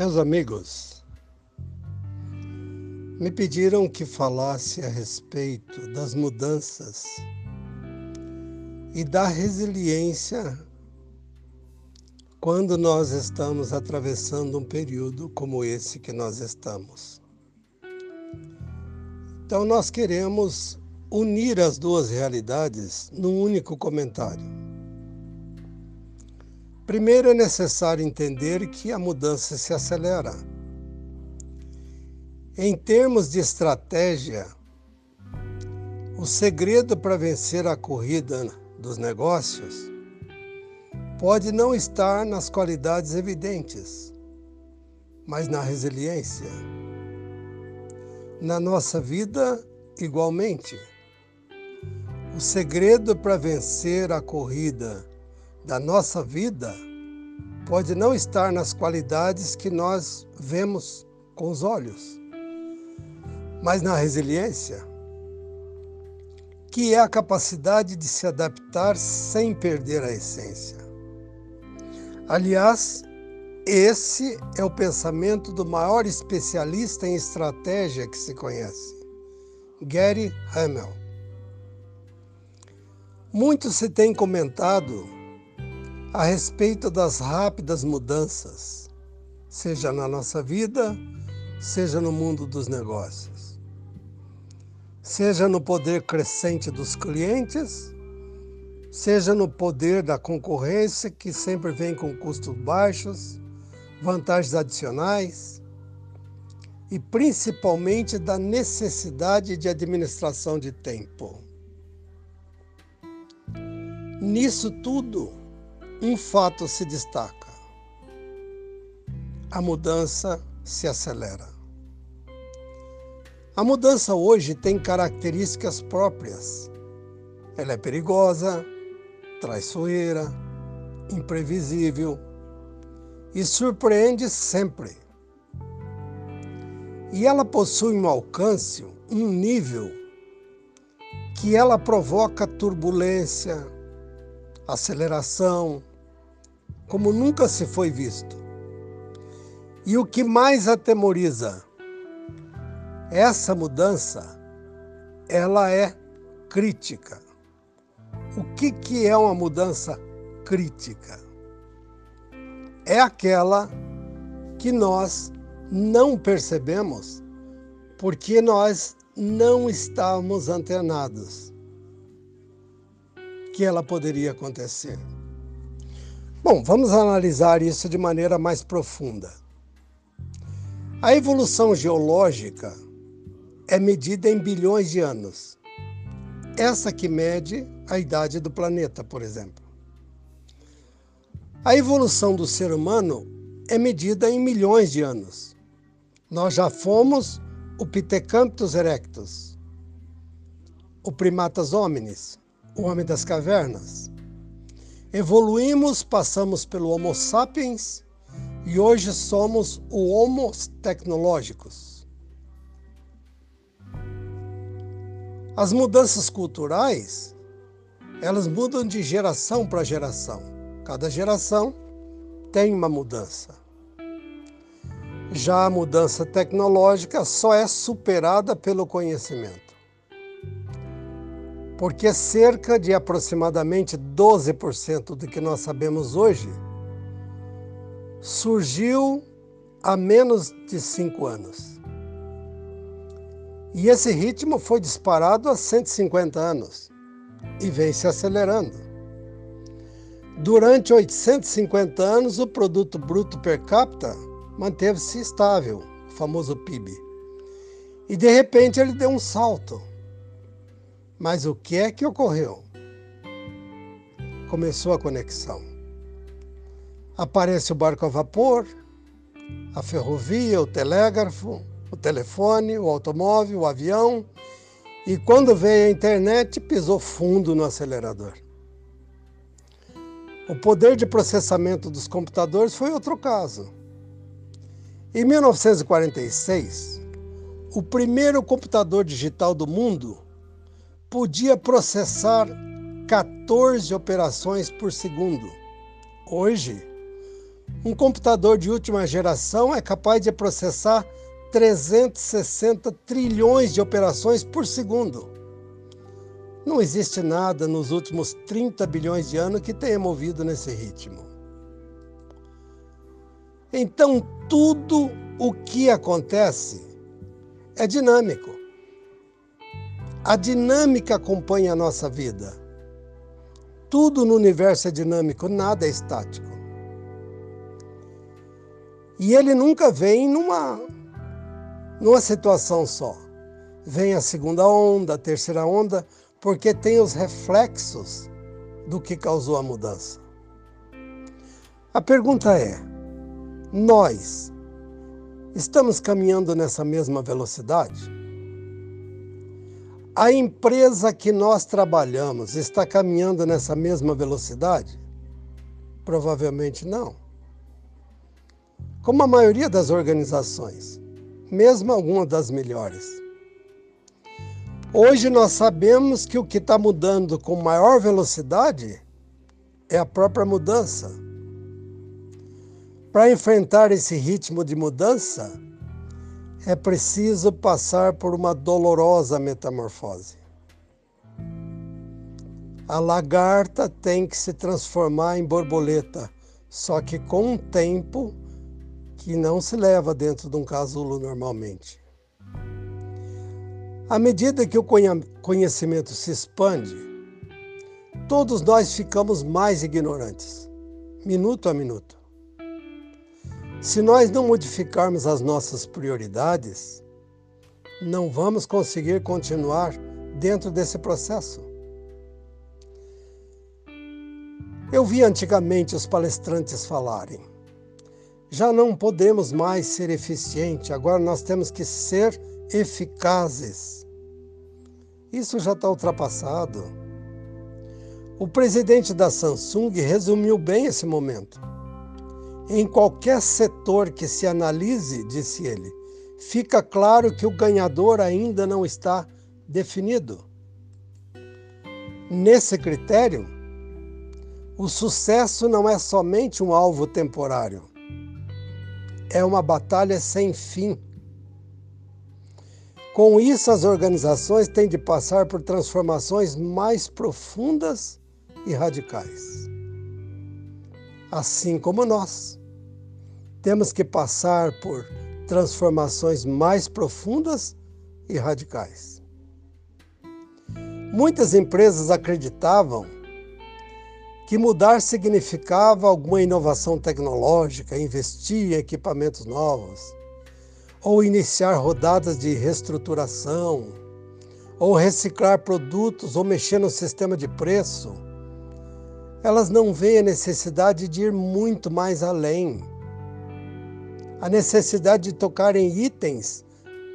Meus amigos, me pediram que falasse a respeito das mudanças e da resiliência quando nós estamos atravessando um período como esse que nós estamos. Então, nós queremos unir as duas realidades num único comentário. Primeiro é necessário entender que a mudança se acelera. Em termos de estratégia, o segredo para vencer a corrida dos negócios pode não estar nas qualidades evidentes, mas na resiliência. Na nossa vida, igualmente. O segredo para vencer a corrida da nossa vida pode não estar nas qualidades que nós vemos com os olhos, mas na resiliência, que é a capacidade de se adaptar sem perder a essência. Aliás, esse é o pensamento do maior especialista em estratégia que se conhece, Gary Hamel. Muito se tem comentado a respeito das rápidas mudanças, seja na nossa vida, seja no mundo dos negócios, seja no poder crescente dos clientes, seja no poder da concorrência, que sempre vem com custos baixos, vantagens adicionais e principalmente da necessidade de administração de tempo. Nisso tudo, um fato se destaca: a mudança se acelera. A mudança hoje tem características próprias. Ela é perigosa, traiçoeira, imprevisível e surpreende sempre. E ela possui um alcance, um nível que ela provoca turbulência, aceleração, como nunca se foi visto. E o que mais atemoriza? Essa mudança, ela é crítica. O que, que é uma mudança crítica? É aquela que nós não percebemos porque nós não estamos antenados que ela poderia acontecer. Bom, vamos analisar isso de maneira mais profunda. A evolução geológica é medida em bilhões de anos. Essa que mede a idade do planeta, por exemplo. A evolução do ser humano é medida em milhões de anos. Nós já fomos o Pithecanthus erectus, o Primatas hominis, o homem das cavernas, Evoluímos, passamos pelo Homo sapiens e hoje somos o Homo tecnológicos. As mudanças culturais, elas mudam de geração para geração. Cada geração tem uma mudança. Já a mudança tecnológica só é superada pelo conhecimento porque cerca de aproximadamente 12% do que nós sabemos hoje surgiu há menos de cinco anos. E esse ritmo foi disparado há 150 anos e vem se acelerando. Durante 850 anos, o produto bruto per capita manteve-se estável, o famoso PIB. E de repente ele deu um salto mas o que é que ocorreu? Começou a conexão. Aparece o barco a vapor, a ferrovia, o telégrafo, o telefone, o automóvel, o avião, e quando veio a internet, pisou fundo no acelerador. O poder de processamento dos computadores foi outro caso. Em 1946, o primeiro computador digital do mundo podia processar 14 operações por segundo. Hoje, Um computador de última geração é capaz de processar 360 trilhões de operações por segundo. Não existe nada nos últimos 30 bilhões de anos que tenha movido nesse ritmo. Então, tudo o que acontece é dinâmico. A dinâmica acompanha a nossa vida. Tudo no universo é dinâmico, nada é estático. E ele nunca vem numa, numa situação só. Vem a segunda onda, a terceira onda, porque tem os reflexos do que causou a mudança. A pergunta é: nós estamos caminhando nessa mesma velocidade? A empresa que nós trabalhamos está caminhando nessa mesma velocidade? Provavelmente não. Como a maioria das organizações, mesmo algumas das melhores. Hoje nós sabemos que o que está mudando com maior velocidade é a própria mudança. Para enfrentar esse ritmo de mudança, é preciso passar por uma dolorosa metamorfose. A lagarta tem que se transformar em borboleta, só que com um tempo que não se leva dentro de um casulo normalmente. À medida que o conhecimento se expande, todos nós ficamos mais ignorantes, minuto a minuto. Se nós não modificarmos as nossas prioridades, não vamos conseguir continuar dentro desse processo. Eu vi antigamente os palestrantes falarem: já não podemos mais ser eficientes, agora nós temos que ser eficazes. Isso já está ultrapassado. O presidente da Samsung resumiu bem esse momento. Em qualquer setor que se analise, disse ele, fica claro que o ganhador ainda não está definido. Nesse critério, o sucesso não é somente um alvo temporário, é uma batalha sem fim. Com isso, as organizações têm de passar por transformações mais profundas e radicais. Assim como nós temos que passar por transformações mais profundas e radicais. Muitas empresas acreditavam que mudar significava alguma inovação tecnológica, investir em equipamentos novos, ou iniciar rodadas de reestruturação, ou reciclar produtos, ou mexer no sistema de preço. Elas não veem a necessidade de ir muito mais além a necessidade de tocar em itens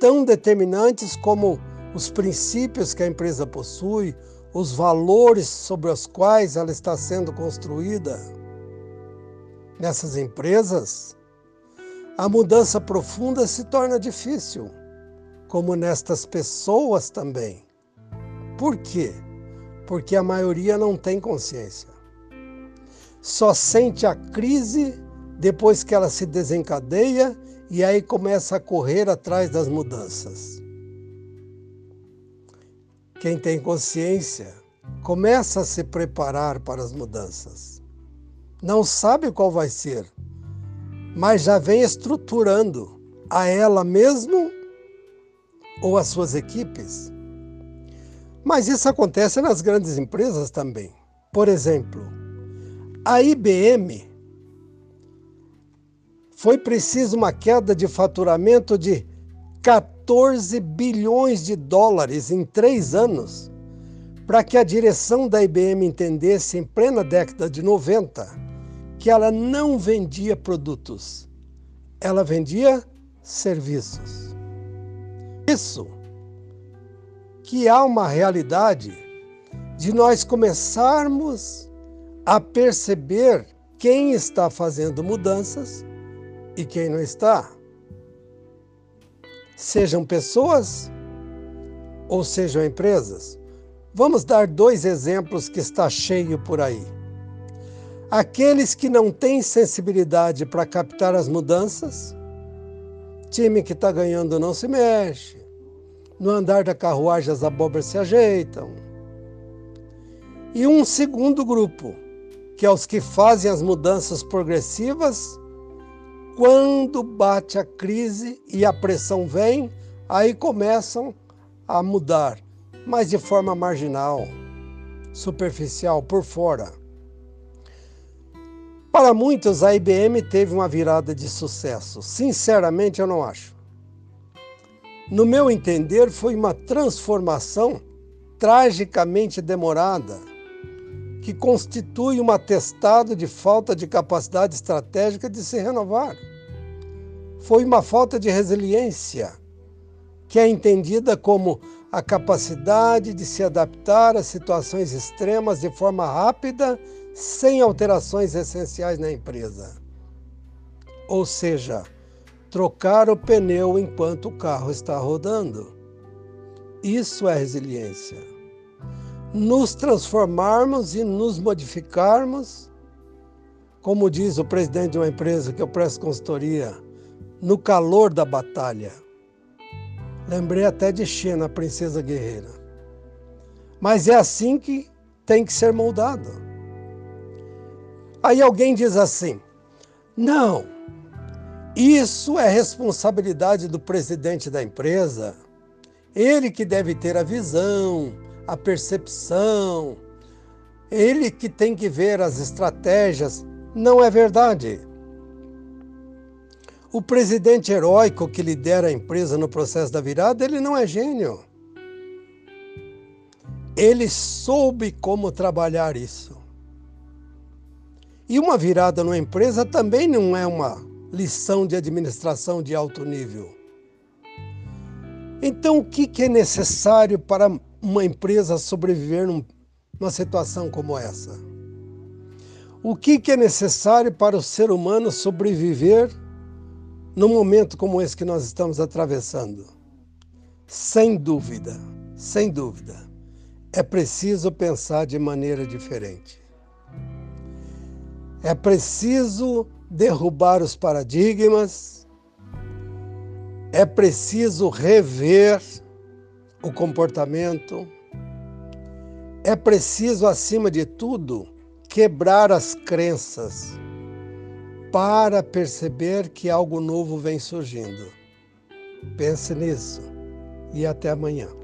tão determinantes como os princípios que a empresa possui, os valores sobre os quais ela está sendo construída. Nessas empresas, a mudança profunda se torna difícil, como nestas pessoas também. Por quê? Porque a maioria não tem consciência. Só sente a crise depois que ela se desencadeia e aí começa a correr atrás das mudanças. Quem tem consciência começa a se preparar para as mudanças. Não sabe qual vai ser, mas já vem estruturando a ela mesmo ou as suas equipes. Mas isso acontece nas grandes empresas também. Por exemplo, a IBM foi preciso uma queda de faturamento de 14 bilhões de dólares em três anos para que a direção da IBM entendesse em plena década de 90 que ela não vendia produtos, ela vendia serviços. Isso que há uma realidade de nós começarmos a perceber quem está fazendo mudanças e quem não está. Sejam pessoas ou sejam empresas. Vamos dar dois exemplos que está cheio por aí. Aqueles que não têm sensibilidade para captar as mudanças, time que está ganhando não se mexe, no andar da carruagem as abóboras se ajeitam. E um segundo grupo, que é os que fazem as mudanças progressivas, quando bate a crise e a pressão vem, aí começam a mudar, mas de forma marginal, superficial, por fora. Para muitos, a IBM teve uma virada de sucesso. Sinceramente, eu não acho. No meu entender, foi uma transformação tragicamente demorada, que constitui um atestado de falta de capacidade estratégica de se renovar. Foi uma falta de resiliência, que é entendida como a capacidade de se adaptar a situações extremas de forma rápida sem alterações essenciais na empresa. Ou seja, trocar o pneu enquanto o carro está rodando. Isso é resiliência. Nos transformarmos e nos modificarmos, como diz o presidente de uma empresa que eu presto consultoria, no calor da batalha. Lembrei até de Xena, a princesa guerreira. Mas é assim que tem que ser moldado. Aí alguém diz assim: não, isso é responsabilidade do presidente da empresa. Ele que deve ter a visão, a percepção, ele que tem que ver as estratégias. Não é verdade. O presidente heróico que lidera a empresa no processo da virada, ele não é gênio. Ele soube como trabalhar isso. E uma virada numa empresa também não é uma lição de administração de alto nível. Então, o que é necessário para uma empresa sobreviver numa situação como essa? O que é necessário para o ser humano sobreviver num momento como esse que nós estamos atravessando? Sem dúvida, sem dúvida, é preciso pensar de maneira diferente. É preciso derrubar os paradigmas, é preciso rever o comportamento, é preciso, acima de tudo, quebrar as crenças para perceber que algo novo vem surgindo. Pense nisso e até amanhã.